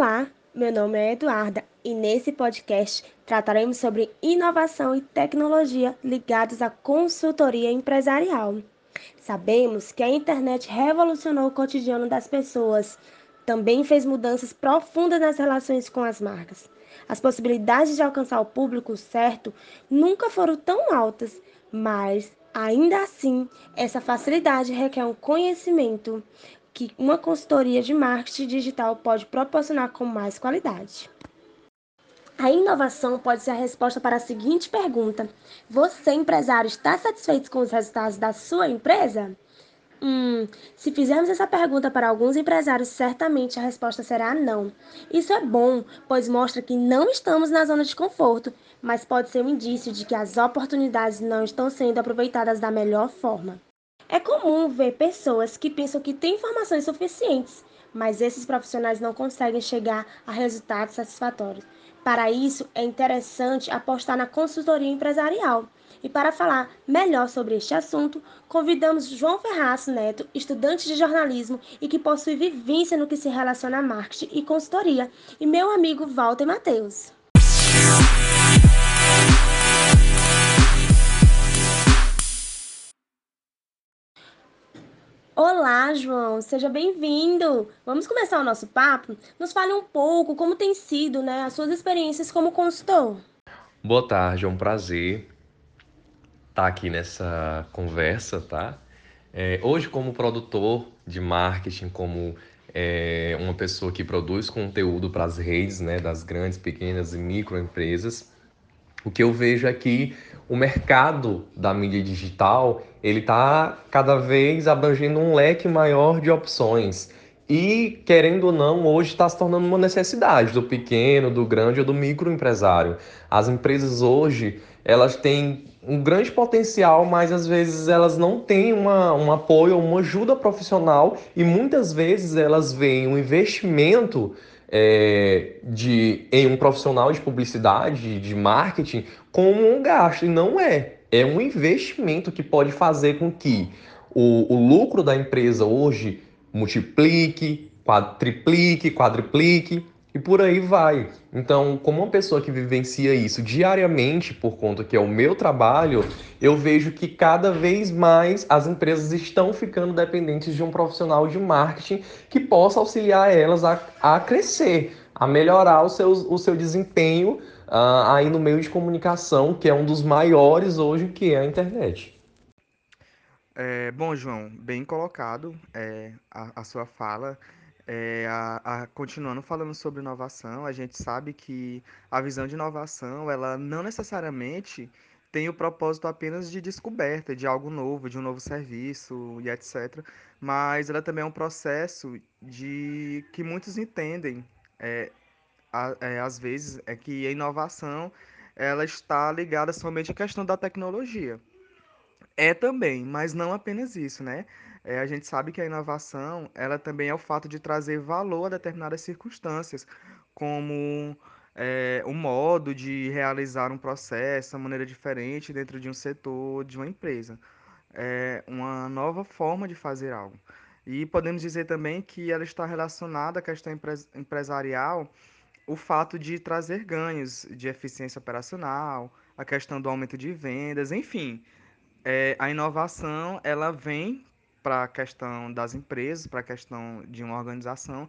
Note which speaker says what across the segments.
Speaker 1: Olá, meu nome é Eduarda e nesse podcast trataremos sobre inovação e tecnologia ligados à consultoria empresarial. Sabemos que a internet revolucionou o cotidiano das pessoas, também fez mudanças profundas nas relações com as marcas. As possibilidades de alcançar o público certo nunca foram tão altas, mas ainda assim, essa facilidade requer um conhecimento, que uma consultoria de marketing digital pode proporcionar com mais qualidade. A inovação pode ser a resposta para a seguinte pergunta: Você, empresário, está satisfeito com os resultados da sua empresa? Hum, se fizermos essa pergunta para alguns empresários, certamente a resposta será não. Isso é bom, pois mostra que não estamos na zona de conforto, mas pode ser um indício de que as oportunidades não estão sendo aproveitadas da melhor forma. É comum ver pessoas que pensam que têm informações suficientes, mas esses profissionais não conseguem chegar a resultados satisfatórios. Para isso, é interessante apostar na consultoria empresarial. E para falar melhor sobre este assunto, convidamos João Ferraz Neto, estudante de jornalismo e que possui vivência no que se relaciona a marketing e consultoria, e meu amigo Walter Matheus. Olá, João, seja bem-vindo. Vamos começar o nosso papo? Nos fale um pouco como tem sido, né, as suas experiências como consultor.
Speaker 2: Boa tarde, é um prazer estar aqui nessa conversa, tá? É, hoje, como produtor de marketing, como é, uma pessoa que produz conteúdo para as redes, né, das grandes, pequenas e microempresas, o que eu vejo é que o mercado da mídia digital ele está cada vez abrangendo um leque maior de opções. E, querendo ou não, hoje está se tornando uma necessidade do pequeno, do grande ou do microempresário. As empresas hoje, elas têm um grande potencial, mas às vezes elas não têm uma, um apoio, uma ajuda profissional e muitas vezes elas veem um investimento é, de, em um profissional de publicidade, de marketing, como um gasto, e não é. É um investimento que pode fazer com que o, o lucro da empresa hoje multiplique, triplique, quadriplique e por aí vai. Então, como uma pessoa que vivencia isso diariamente, por conta que é o meu trabalho, eu vejo que cada vez mais as empresas estão ficando dependentes de um profissional de marketing que possa auxiliar elas a, a crescer, a melhorar o seu, o seu desempenho uh, aí no meio de comunicação, que é um dos maiores hoje, que é a internet.
Speaker 3: É, bom, João, bem colocado é, a, a sua fala. É, a, a, continuando falando sobre inovação, a gente sabe que a visão de inovação, ela não necessariamente tem o propósito apenas de descoberta de algo novo, de um novo serviço e etc. Mas ela também é um processo de que muitos entendem, é, a, é, às vezes, é que a inovação ela está ligada somente à questão da tecnologia. É também, mas não apenas isso, né? É, a gente sabe que a inovação, ela também é o fato de trazer valor a determinadas circunstâncias, como é, o modo de realizar um processo, uma maneira diferente dentro de um setor, de uma empresa. É uma nova forma de fazer algo. E podemos dizer também que ela está relacionada à questão empresarial, o fato de trazer ganhos de eficiência operacional, a questão do aumento de vendas, enfim, é, a inovação ela vem para a questão das empresas, para a questão de uma organização,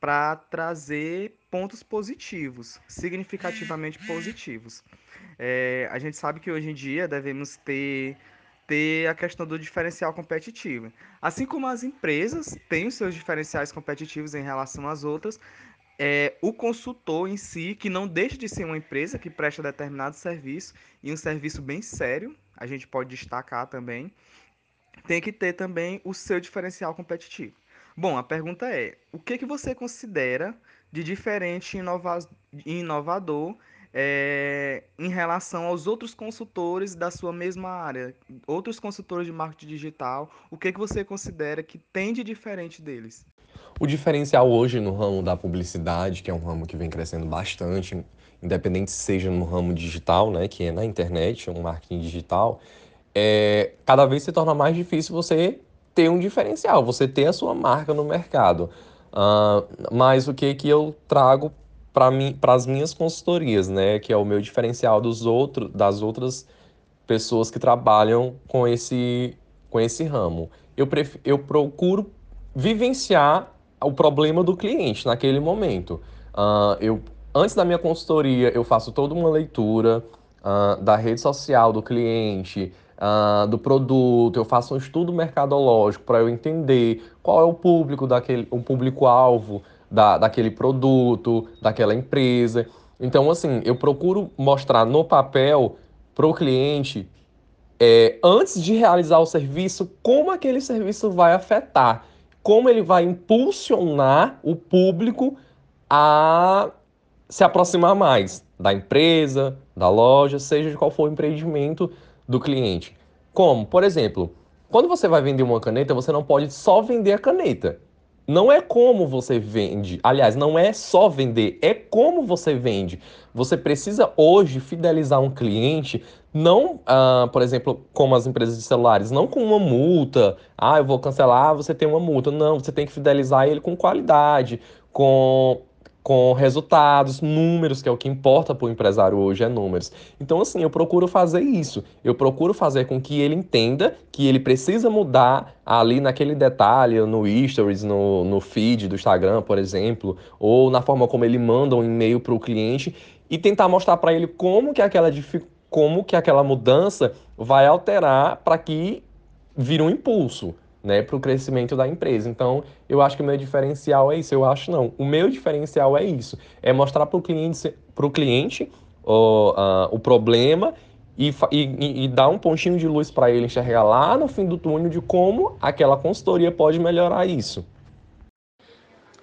Speaker 3: para trazer pontos positivos, significativamente positivos. É, a gente sabe que hoje em dia devemos ter, ter a questão do diferencial competitivo. Assim como as empresas têm os seus diferenciais competitivos em relação às outras, é, o consultor em si, que não deixa de ser uma empresa que presta determinado serviço e um serviço bem sério, a gente pode destacar também, tem que ter também o seu diferencial competitivo. Bom, a pergunta é: o que, que você considera de diferente e inovador é, em relação aos outros consultores da sua mesma área, outros consultores de marketing digital, o que, que você considera que tem de diferente deles?
Speaker 2: O diferencial hoje no ramo da publicidade, que é um ramo que vem crescendo bastante, independente seja no ramo digital, né, que é na internet, um marketing digital, é, cada vez se torna mais difícil você ter um diferencial, você ter a sua marca no mercado. Uh, mas o que que eu trago para as minhas consultorias, né? Que é o meu diferencial dos outros, das outras pessoas que trabalham com esse, com esse ramo. Eu, pref, eu procuro vivenciar o problema do cliente naquele momento. Uh, eu, antes da minha consultoria, eu faço toda uma leitura uh, da rede social do cliente, uh, do produto, eu faço um estudo mercadológico para eu entender qual é o público daquele, o público-alvo da, daquele produto, daquela empresa. Então, assim, eu procuro mostrar no papel para o cliente, é, antes de realizar o serviço, como aquele serviço vai afetar, como ele vai impulsionar o público a se aproximar mais da empresa, da loja, seja de qual for o empreendimento do cliente. Como? Por exemplo, quando você vai vender uma caneta, você não pode só vender a caneta. Não é como você vende. Aliás, não é só vender, é como você vende. Você precisa hoje fidelizar um cliente, não, ah, por exemplo, como as empresas de celulares, não com uma multa. Ah, eu vou cancelar, você tem uma multa. Não, você tem que fidelizar ele com qualidade, com com resultados, números, que é o que importa para o empresário hoje, é números. Então, assim, eu procuro fazer isso. Eu procuro fazer com que ele entenda que ele precisa mudar ali naquele detalhe, no stories, no, no feed do Instagram, por exemplo, ou na forma como ele manda um e-mail para o cliente e tentar mostrar para ele como que aquela como que aquela mudança vai alterar para que vire um impulso né, para o crescimento da empresa. Então, eu acho que o meu diferencial é isso. Eu acho não. O meu diferencial é isso. É mostrar para o cliente, pro cliente o, uh, o problema e, e, e, dar um pontinho de luz para ele enxergar lá no fim do túnel de como aquela consultoria pode melhorar isso.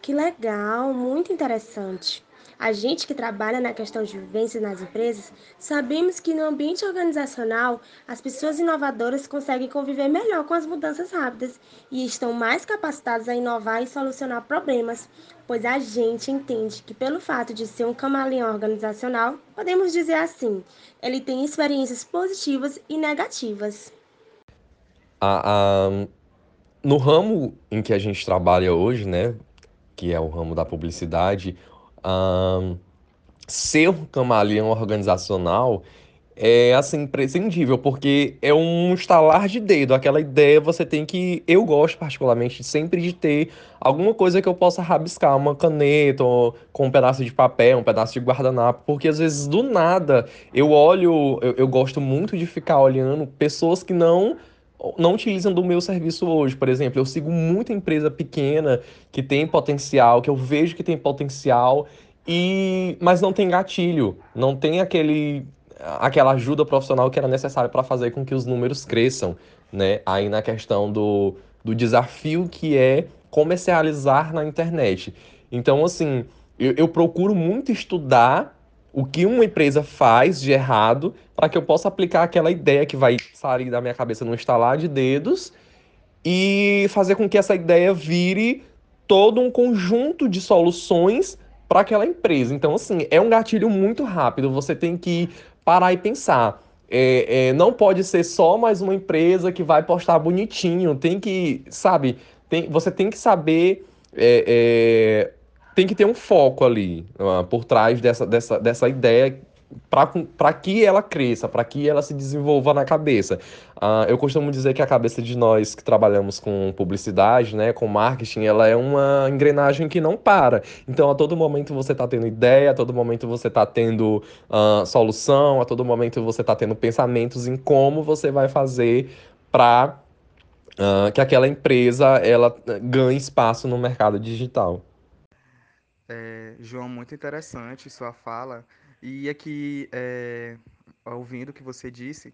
Speaker 1: Que legal, muito interessante. A gente que trabalha na questão de vivência nas empresas, sabemos que no ambiente organizacional, as pessoas inovadoras conseguem conviver melhor com as mudanças rápidas e estão mais capacitadas a inovar e solucionar problemas, pois a gente entende que pelo fato de ser um camaleão organizacional, podemos dizer assim, ele tem experiências positivas e negativas.
Speaker 2: no ramo em que a gente trabalha hoje, né, que é o ramo da publicidade, um, ser um camaleão organizacional é assim imprescindível, porque é um estalar de dedo, aquela ideia você tem que, eu gosto particularmente sempre de ter alguma coisa que eu possa rabiscar, uma caneta, ou, com um pedaço de papel, um pedaço de guardanapo, porque às vezes do nada eu olho, eu, eu gosto muito de ficar olhando pessoas que não não utilizam do meu serviço hoje. Por exemplo, eu sigo muita empresa pequena que tem potencial, que eu vejo que tem potencial, e mas não tem gatilho, não tem aquele aquela ajuda profissional que era necessária para fazer com que os números cresçam, né? Aí na questão do, do desafio que é comercializar na internet. Então, assim, eu, eu procuro muito estudar o que uma empresa faz de errado para que eu possa aplicar aquela ideia que vai sair da minha cabeça num estalar de dedos e fazer com que essa ideia vire todo um conjunto de soluções para aquela empresa. Então, assim, é um gatilho muito rápido. Você tem que parar e pensar. É, é, não pode ser só mais uma empresa que vai postar bonitinho. Tem que, sabe, tem, você tem que saber é, é tem que ter um foco ali uh, por trás dessa, dessa, dessa ideia para que ela cresça, para que ela se desenvolva na cabeça. Uh, eu costumo dizer que a cabeça de nós que trabalhamos com publicidade, né, com marketing, ela é uma engrenagem que não para. Então, a todo momento você está tendo ideia, a todo momento você está tendo uh, solução, a todo momento você está tendo pensamentos em como você vai fazer para uh, que aquela empresa ela ganhe espaço no mercado digital.
Speaker 3: É, João, muito interessante sua fala. E aqui, é, ouvindo o que você disse,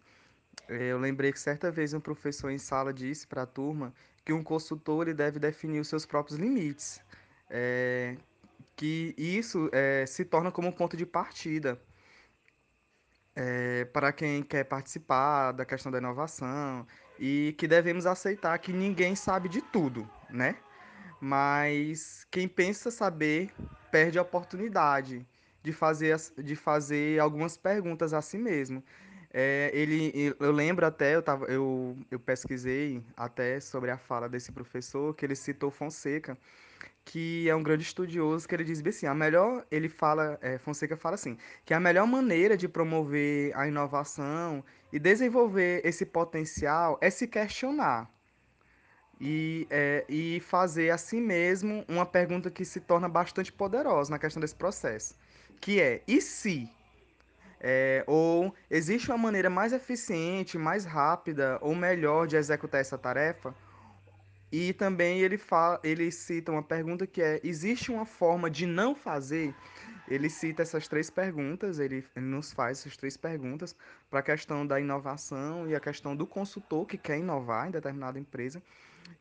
Speaker 3: é, eu lembrei que certa vez um professor em sala disse para a turma que um consultor deve definir os seus próprios limites. É, que isso é, se torna como um ponto de partida é, para quem quer participar da questão da inovação e que devemos aceitar que ninguém sabe de tudo, né? Mas quem pensa saber perde a oportunidade de fazer, de fazer algumas perguntas a si mesmo. É, ele, eu lembro até, eu, tava, eu, eu pesquisei até sobre a fala desse professor, que ele citou Fonseca, que é um grande estudioso, que ele diz assim, a melhor, ele fala, é, Fonseca fala assim, que a melhor maneira de promover a inovação e desenvolver esse potencial é se questionar e, é, e fazer a si mesmo uma pergunta que se torna bastante poderosa na questão desse processo, que é, e se? É, ou existe uma maneira mais eficiente, mais rápida ou melhor de executar essa tarefa? E também ele, fala, ele cita uma pergunta que é: existe uma forma de não fazer? Ele cita essas três perguntas, ele, ele nos faz essas três perguntas para a questão da inovação e a questão do consultor que quer inovar em determinada empresa.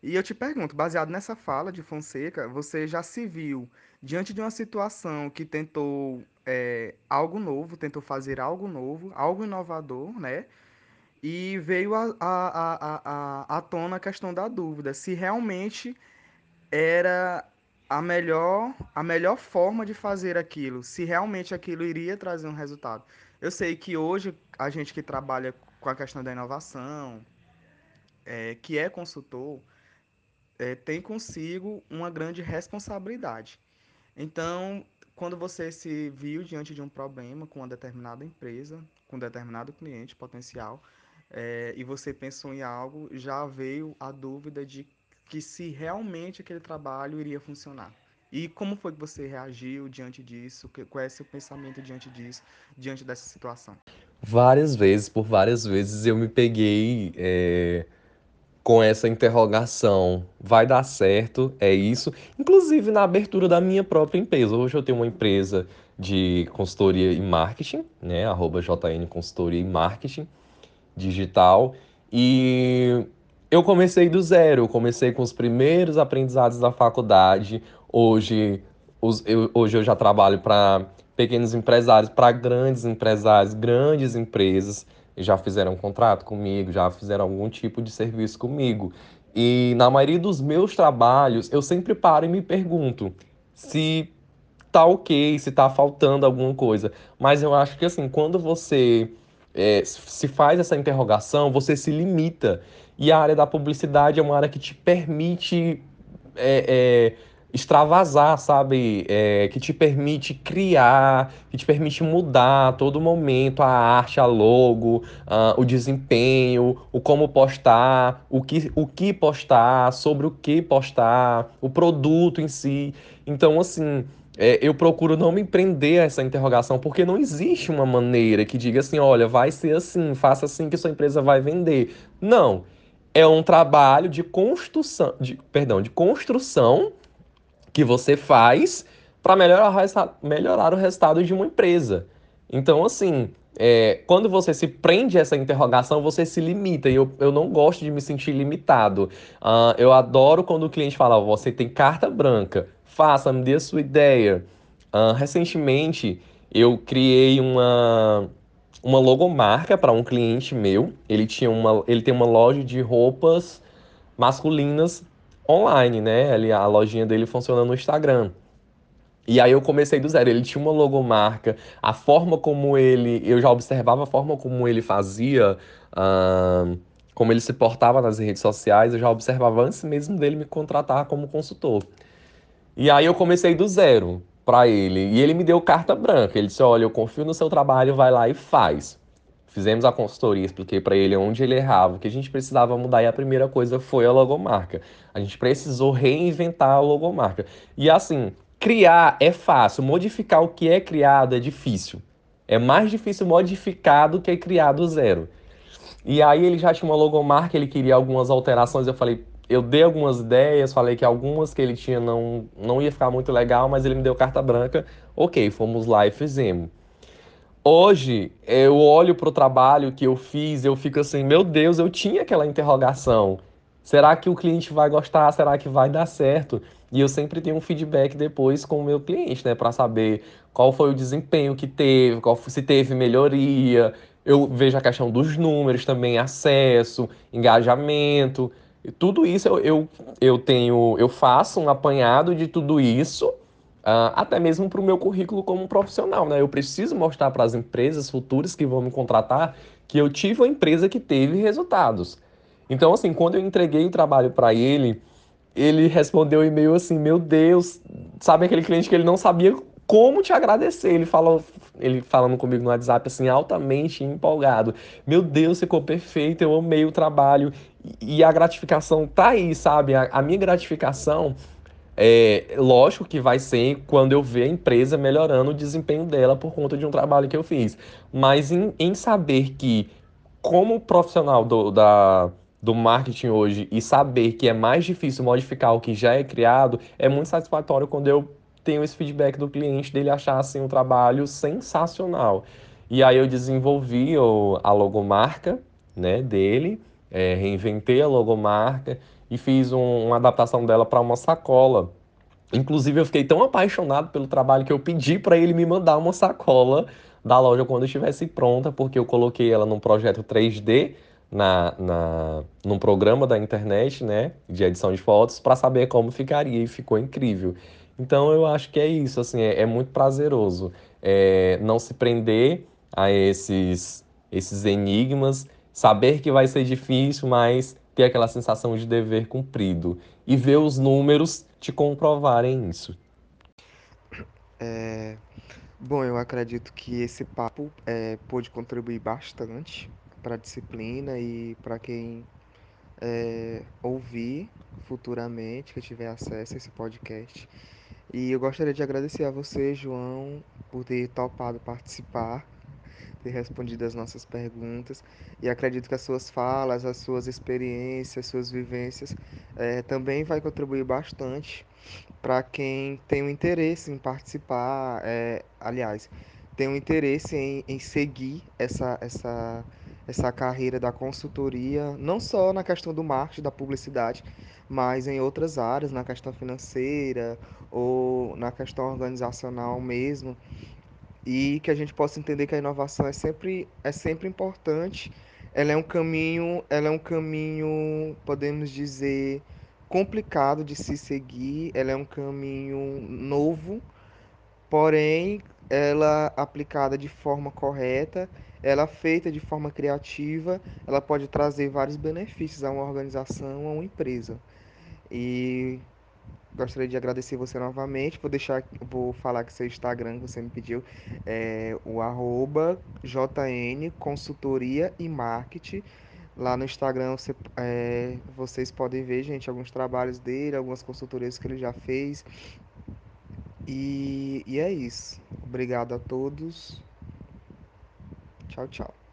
Speaker 3: E eu te pergunto, baseado nessa fala de Fonseca, você já se viu diante de uma situação que tentou é, algo novo, tentou fazer algo novo, algo inovador, né? E veio a, a, a, a, à tona a questão da dúvida, se realmente era a melhor, a melhor forma de fazer aquilo, se realmente aquilo iria trazer um resultado. Eu sei que hoje a gente que trabalha com a questão da inovação, é, que é consultor, é, tem consigo uma grande responsabilidade. Então, quando você se viu diante de um problema com uma determinada empresa, com um determinado cliente potencial, é, e você pensou em algo, já veio a dúvida de que se realmente aquele trabalho iria funcionar. E como foi que você reagiu diante disso? Qual é seu pensamento diante disso, diante dessa situação?
Speaker 2: Várias vezes, por várias vezes, eu me peguei é, com essa interrogação: vai dar certo? É isso? Inclusive na abertura da minha própria empresa. Hoje eu tenho uma empresa de consultoria e marketing, né? Arroba JN Consultoria e Marketing Digital. E eu comecei do zero, eu comecei com os primeiros aprendizados da faculdade. Hoje, os, eu, hoje eu já trabalho para pequenos empresários, para grandes empresários, grandes empresas já fizeram um contrato comigo, já fizeram algum tipo de serviço comigo. E na maioria dos meus trabalhos, eu sempre paro e me pergunto se tá ok, se tá faltando alguma coisa. Mas eu acho que assim, quando você é, se faz essa interrogação, você se limita. E a área da publicidade é uma área que te permite é, é, extravasar, sabe? É, que te permite criar, que te permite mudar a todo momento a arte, a logo, uh, o desempenho, o como postar, o que, o que postar, sobre o que postar, o produto em si. Então, assim. É, eu procuro não me prender a essa interrogação, porque não existe uma maneira que diga assim, olha, vai ser assim, faça assim que sua empresa vai vender. Não. É um trabalho de construção, de, perdão, de construção que você faz para melhorar, melhorar o resultado de uma empresa. Então, assim, é, quando você se prende a essa interrogação, você se limita. E eu, eu não gosto de me sentir limitado. Uh, eu adoro quando o cliente fala: você tem carta branca, faça, me dê a sua ideia. Uh, recentemente, eu criei uma, uma logomarca para um cliente meu. Ele, tinha uma, ele tem uma loja de roupas masculinas online, né? Ali, a lojinha dele funciona no Instagram. E aí eu comecei do zero. Ele tinha uma logomarca, a forma como ele. Eu já observava a forma como ele fazia, uh, como ele se portava nas redes sociais, eu já observava antes mesmo dele me contratar como consultor. E aí eu comecei do zero para ele. E ele me deu carta branca. Ele disse: Olha, eu confio no seu trabalho, vai lá e faz. Fizemos a consultoria, expliquei para ele onde ele errava, o que a gente precisava mudar e a primeira coisa foi a logomarca. A gente precisou reinventar a logomarca. E assim, criar é fácil, modificar o que é criado é difícil. É mais difícil modificar do que criar do zero. E aí ele já tinha uma logomarca, ele queria algumas alterações, eu falei, eu dei algumas ideias, falei que algumas que ele tinha não, não ia ficar muito legal, mas ele me deu carta branca. Ok, fomos lá e fizemos. Hoje, eu olho para o trabalho que eu fiz, eu fico assim, meu Deus, eu tinha aquela interrogação. Será que o cliente vai gostar? Será que vai dar certo? E eu sempre tenho um feedback depois com o meu cliente, né, para saber qual foi o desempenho que teve, qual, se teve melhoria. Eu vejo a questão dos números também, acesso, engajamento. Tudo isso eu, eu, eu tenho, eu faço um apanhado de tudo isso Uh, até mesmo para o meu currículo como profissional. Né? Eu preciso mostrar para as empresas futuras que vão me contratar que eu tive uma empresa que teve resultados. Então, assim, quando eu entreguei o trabalho para ele, ele respondeu o e-mail assim: Meu Deus, sabe aquele cliente que ele não sabia como te agradecer? Ele falou, ele falando comigo no WhatsApp, assim, altamente empolgado: Meu Deus, ficou perfeito, eu amei o trabalho. E a gratificação tá aí, sabe? A, a minha gratificação. É, lógico que vai ser quando eu ver a empresa melhorando o desempenho dela por conta de um trabalho que eu fiz. Mas em, em saber que, como profissional do, da, do marketing hoje e saber que é mais difícil modificar o que já é criado, é muito satisfatório quando eu tenho esse feedback do cliente dele achar assim um trabalho sensacional. E aí eu desenvolvi o, a logomarca né, dele, é, reinventei a logomarca e fiz um, uma adaptação dela para uma sacola. Inclusive eu fiquei tão apaixonado pelo trabalho que eu pedi para ele me mandar uma sacola da loja quando estivesse pronta, porque eu coloquei ela num projeto 3D na, na, num programa da internet, né, de edição de fotos, para saber como ficaria e ficou incrível. Então eu acho que é isso, assim, é, é muito prazeroso é, não se prender a esses, esses enigmas, saber que vai ser difícil, mas ter aquela sensação de dever cumprido e ver os números te comprovarem isso.
Speaker 3: É, bom, eu acredito que esse papo é, pôde contribuir bastante para a disciplina e para quem é, ouvir futuramente, que tiver acesso a esse podcast. E eu gostaria de agradecer a você, João, por ter topado participar, ter respondido as nossas perguntas. E acredito que as suas falas, as suas experiências, as suas vivências é, também vai contribuir bastante para quem tem um interesse em participar, é, aliás, tem um interesse em, em seguir essa, essa, essa carreira da consultoria, não só na questão do marketing, da publicidade, mas em outras áreas, na questão financeira ou na questão organizacional mesmo, e que a gente possa entender que a inovação é sempre, é sempre importante. Ela é um caminho, ela é um caminho, podemos dizer, complicado de se seguir, ela é um caminho novo, porém ela aplicada de forma correta, ela feita de forma criativa, ela pode trazer vários benefícios a uma organização, a uma empresa. E gostaria de agradecer você novamente. Vou deixar, vou falar que seu Instagram que você me pediu é o arroba JN Consultoria e Marketing. Lá no Instagram você, é, vocês podem ver, gente, alguns trabalhos dele, algumas consultorias que ele já fez. E, e é isso. Obrigado a todos. Tchau, tchau.